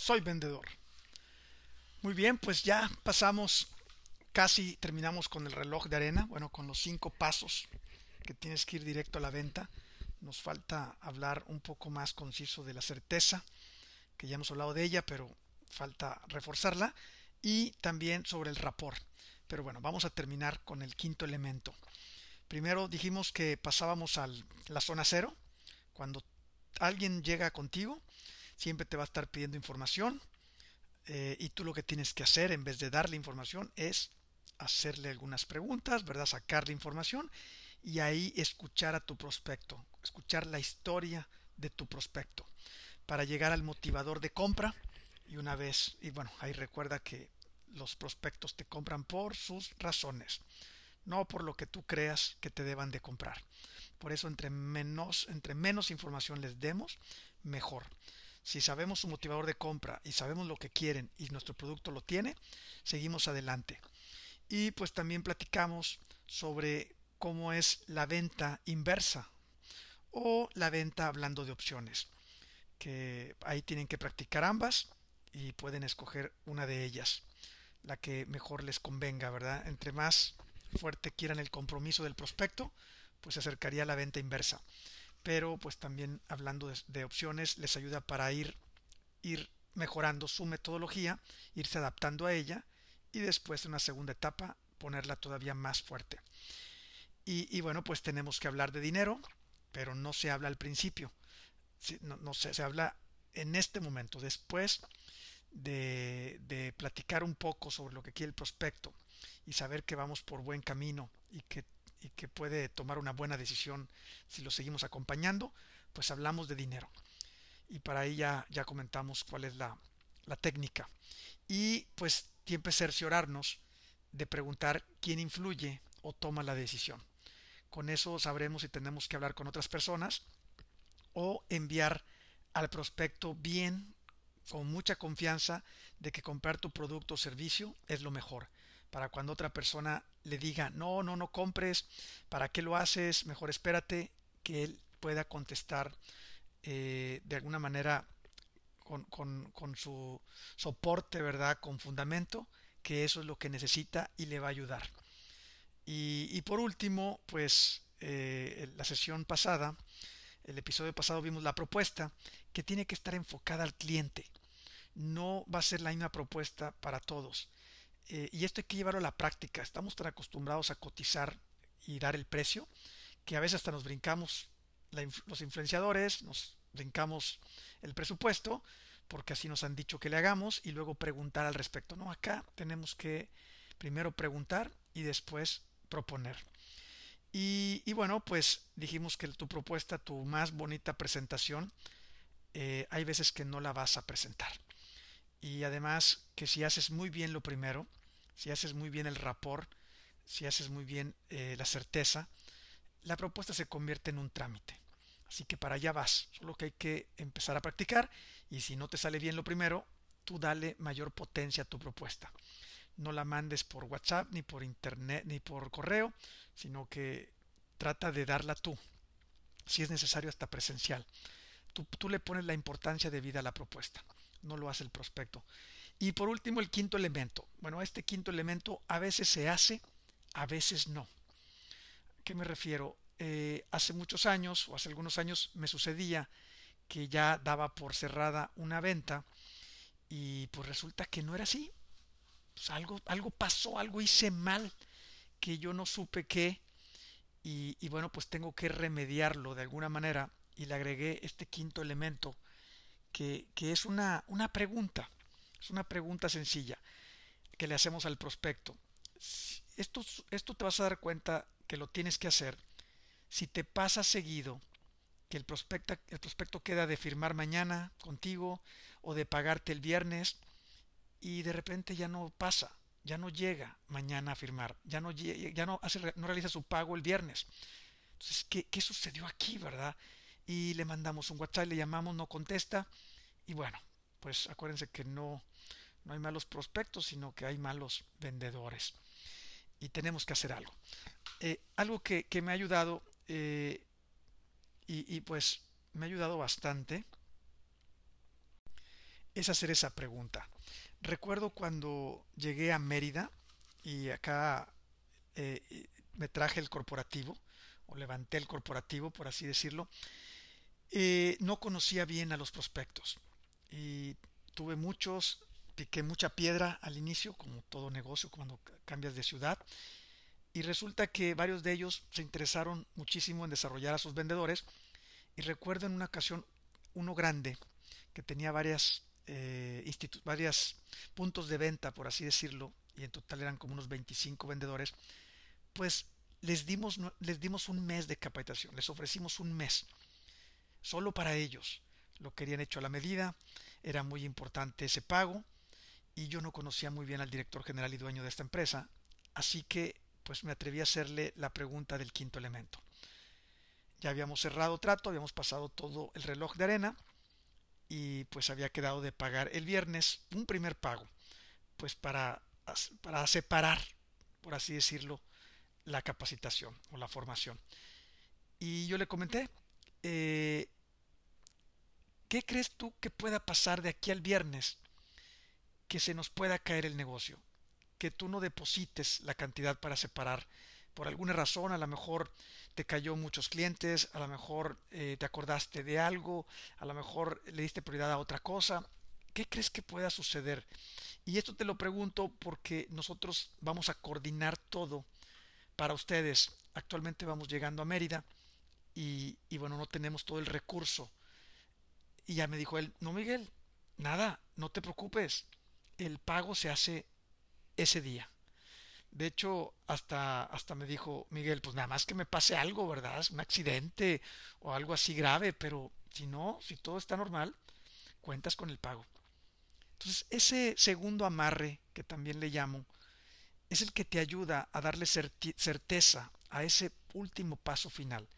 soy vendedor. Muy bien, pues ya pasamos, casi terminamos con el reloj de arena, bueno, con los cinco pasos que tienes que ir directo a la venta. Nos falta hablar un poco más conciso de la certeza, que ya hemos hablado de ella, pero falta reforzarla, y también sobre el rapor. Pero bueno, vamos a terminar con el quinto elemento. Primero dijimos que pasábamos a la zona cero, cuando alguien llega contigo, siempre te va a estar pidiendo información eh, y tú lo que tienes que hacer en vez de darle información es hacerle algunas preguntas, ¿verdad? Sacarle información y ahí escuchar a tu prospecto, escuchar la historia de tu prospecto para llegar al motivador de compra y una vez, y bueno, ahí recuerda que los prospectos te compran por sus razones, no por lo que tú creas que te deban de comprar. Por eso entre menos, entre menos información les demos, mejor. Si sabemos su motivador de compra y sabemos lo que quieren y nuestro producto lo tiene, seguimos adelante. Y pues también platicamos sobre cómo es la venta inversa o la venta hablando de opciones, que ahí tienen que practicar ambas y pueden escoger una de ellas, la que mejor les convenga, ¿verdad? Entre más fuerte quieran el compromiso del prospecto, pues se acercaría a la venta inversa pero pues también hablando de, opciones les ayuda para ir, ir mejorando su metodología, irse adaptando a ella y después en una segunda etapa ponerla todavía más fuerte. Y, bueno, pues tenemos que hablar de dinero, pero no se habla al principio, no, no se, se habla en este momento, después de, de, platicar un poco sobre lo que quiere el prospecto y saber que vamos por buen camino y que y que puede tomar una buena decisión si lo seguimos acompañando, pues hablamos de dinero. Y para ahí ya, comentamos cuál es la, la técnica. Y pues siempre cerciorarnos de preguntar quién influye o toma la decisión. Con eso sabremos si tenemos que hablar con otras personas o enviar al prospecto bien, con mucha confianza de que comprar tu producto o servicio es lo mejor para cuando otra persona le diga, no, no, no compres, ¿para qué lo haces? Mejor espérate que él pueda contestar eh, de alguna manera con, con, su soporte, ¿verdad? Con fundamento, que eso es lo que necesita y le va a ayudar. Y, por último, pues eh, la sesión pasada, el episodio pasado vimos la propuesta que tiene que estar enfocada al cliente. No va a ser la misma propuesta para todos. Eh, y esto hay que llevarlo a la práctica. Estamos tan acostumbrados a cotizar y dar el precio que a veces hasta nos brincamos los influenciadores, nos brincamos el presupuesto porque así nos han dicho que le hagamos y luego preguntar al respecto. No, acá tenemos que primero preguntar y después proponer. Y, bueno, pues dijimos que tu propuesta, tu más bonita presentación, eh, hay veces que no la vas a presentar. Y además que si haces muy bien lo primero, si haces muy bien el rapor, si haces muy bien eh, la certeza, la propuesta se convierte en un trámite. Así que para allá vas, solo que hay que empezar a practicar y si no te sale bien lo primero, tú dale mayor potencia a tu propuesta. No la mandes por WhatsApp, ni por internet, ni por correo, sino que trata de darla tú, si es necesario hasta presencial. Tú, tú le pones la importancia de vida a la propuesta, no lo hace el prospecto. Y por último, el quinto elemento. Bueno, este quinto elemento a veces se hace, a veces no. ¿A qué me refiero? Eh, hace muchos años, o hace algunos años, me sucedía que ya daba por cerrada una venta y pues resulta que no era así. Pues algo, algo pasó, algo hice mal que yo no supe qué y, y bueno, pues tengo que remediarlo de alguna manera y le agregué este quinto elemento que, es una, una pregunta. Es una pregunta sencilla que le hacemos al prospecto. Esto, esto te vas a dar cuenta que lo tienes que hacer si te pasa seguido que el prospecto, el prospecto queda de firmar mañana contigo o de pagarte el viernes y de repente ya no pasa, ya no llega mañana a firmar, ya no, ya no, no realiza su pago el viernes. Entonces, ¿qué, ¿qué sucedió aquí, verdad? Y le mandamos un WhatsApp, le llamamos, no contesta y bueno, pues acuérdense que no, no hay malos prospectos, sino que hay malos vendedores. Y tenemos que hacer algo. Eh, algo que, me ha ayudado, eh, y, y, pues me ha ayudado bastante, es hacer esa pregunta. Recuerdo cuando llegué a Mérida y acá eh, me traje el corporativo, o levanté el corporativo, por así decirlo, eh, no conocía bien a los prospectos. Y tuve muchos, piqué mucha piedra al inicio, como todo negocio cuando cambias de ciudad, y resulta que varios de ellos se interesaron muchísimo en desarrollar a sus vendedores, y recuerdo en una ocasión uno grande que tenía varias, eh, varias puntos de venta, por así decirlo, y en total eran como unos 25 vendedores, pues les dimos, les dimos un mes de capacitación, les ofrecimos un mes, solo para ellos. Lo querían hecho a la medida, era muy importante ese pago, y yo no conocía muy bien al director general y dueño de esta empresa, así que pues me atreví a hacerle la pregunta del quinto elemento. Ya habíamos cerrado trato, habíamos pasado todo el reloj de arena y pues había quedado de pagar el viernes un primer pago, pues para, para separar, por así decirlo, la capacitación o la formación. Y yo le comenté, eh, ¿qué crees tú que pueda pasar de aquí al viernes que se nos pueda caer el negocio? Que tú no deposites la cantidad para separar. Por alguna razón, a lo mejor te cayó muchos clientes, a lo mejor eh, te acordaste de algo, a lo mejor le diste prioridad a otra cosa. ¿Qué crees que pueda suceder? Y esto te lo pregunto porque nosotros vamos a coordinar todo para ustedes. Actualmente vamos llegando a Mérida y, bueno, no tenemos todo el recurso. Y ya me dijo él, no Miguel, nada, no te preocupes, el pago se hace ese día. De hecho, hasta, hasta me dijo Miguel, pues nada más que me pase algo, ¿verdad? Un accidente o algo así grave, pero si no, si todo está normal, cuentas con el pago. Entonces, ese segundo amarre, que también le llamo, es el que te ayuda a darle certeza a ese último paso final.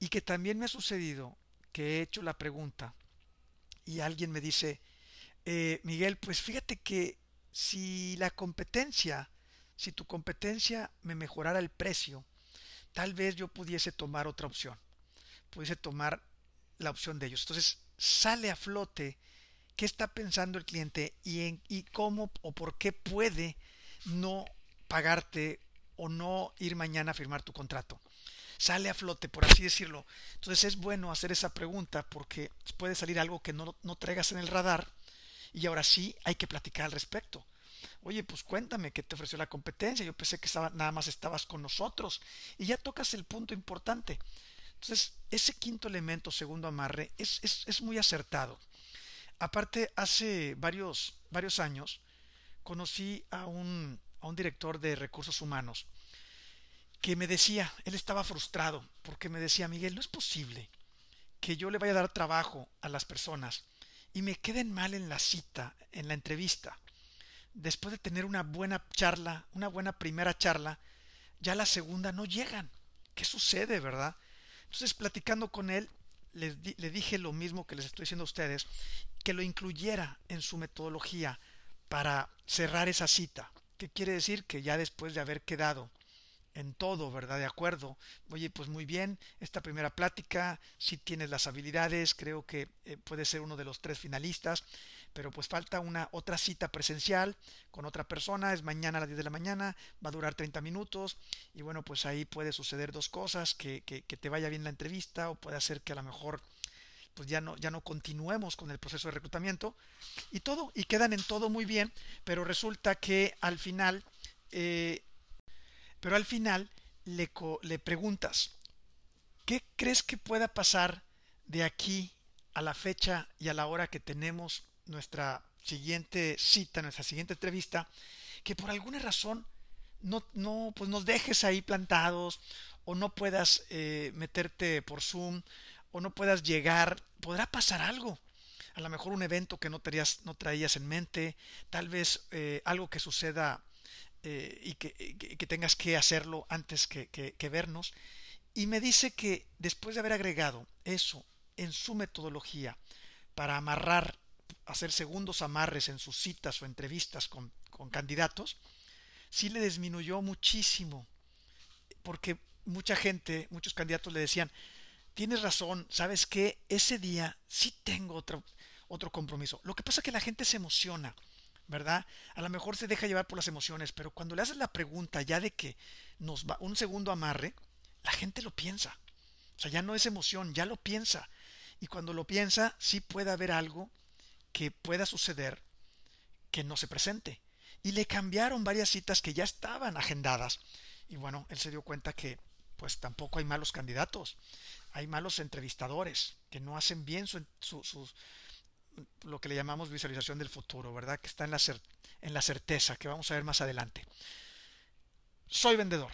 Y que también me ha sucedido que he hecho la pregunta y alguien me dice, eh, Miguel, pues fíjate que si la competencia, si tu competencia me mejorara el precio, tal vez yo pudiese tomar otra opción, pudiese tomar la opción de ellos. Entonces sale a flote qué está pensando el cliente y, en, y cómo o por qué puede no pagarte o no ir mañana a firmar tu contrato. Sale a flote, por así decirlo. Entonces es bueno hacer esa pregunta porque puede salir algo que no, no traigas en el radar y ahora sí hay que platicar al respecto. Oye, pues cuéntame qué te ofreció la competencia. Yo pensé que nada más estabas con nosotros. Y ya tocas el punto importante. Entonces, ese quinto elemento, segundo amarre, es, es, es muy acertado. Aparte, hace varios, varios años, conocí a un, a un director de recursos humanos que me decía, él estaba frustrado porque me decía, Miguel, no es posible que yo le vaya a dar trabajo a las personas y me queden mal en la cita, en la entrevista. Después de tener una buena charla, una buena primera charla, ya la segunda no llegan. ¿Qué sucede, verdad? Entonces, platicando con él, le, dije lo mismo que les estoy diciendo a ustedes, que lo incluyera en su metodología para cerrar esa cita. ¿Qué quiere decir? Que ya después de haber quedado en todo, ¿verdad? De acuerdo. Oye, pues muy bien, esta primera plática, si tienes las habilidades, creo que eh, puede ser uno de los tres finalistas, pero pues falta una otra cita presencial con otra persona, es mañana a las 10 de la mañana, va a durar 30 minutos y bueno, pues ahí puede suceder dos cosas, que, que, que te vaya bien la entrevista o puede ser que a lo mejor pues ya no, ya no continuemos con el proceso de reclutamiento y todo, y quedan en todo muy bien, pero resulta que al final, eh, pero al final le, le preguntas, ¿qué crees que pueda pasar de aquí a la fecha y a la hora que tenemos nuestra siguiente cita, nuestra siguiente entrevista, que por alguna razón no, no pues nos dejes ahí plantados o no puedas eh, meterte por Zoom o no puedas llegar, podrá pasar algo. A lo mejor un evento que no, traías, no traías en mente, tal vez eh, algo que suceda eh, y, que, tengas que hacerlo antes que, que vernos. Y me dice que después de haber agregado eso en su metodología para amarrar, hacer segundos amarres en sus citas o entrevistas con, con candidatos, sí le disminuyó muchísimo. Porque mucha gente, muchos candidatos le decían, tienes razón, ¿sabes qué? Ese día sí tengo otra, otro compromiso. Lo que pasa es que la gente se emociona, ¿verdad? A lo mejor se deja llevar por las emociones, pero cuando le haces la pregunta ya de que nos va un segundo amarre, la gente lo piensa. O sea, ya no es emoción, ya lo piensa. Y cuando lo piensa, sí puede haber algo que pueda suceder que no se presente. Y le cambiaron varias citas que ya estaban agendadas. Y bueno, él se dio cuenta que pues tampoco hay malos candidatos. Hay malos entrevistadores que no hacen bien su, lo que le llamamos visualización del futuro, ¿verdad? Que está en la, en la certeza, que vamos a ver más adelante. Soy vendedor.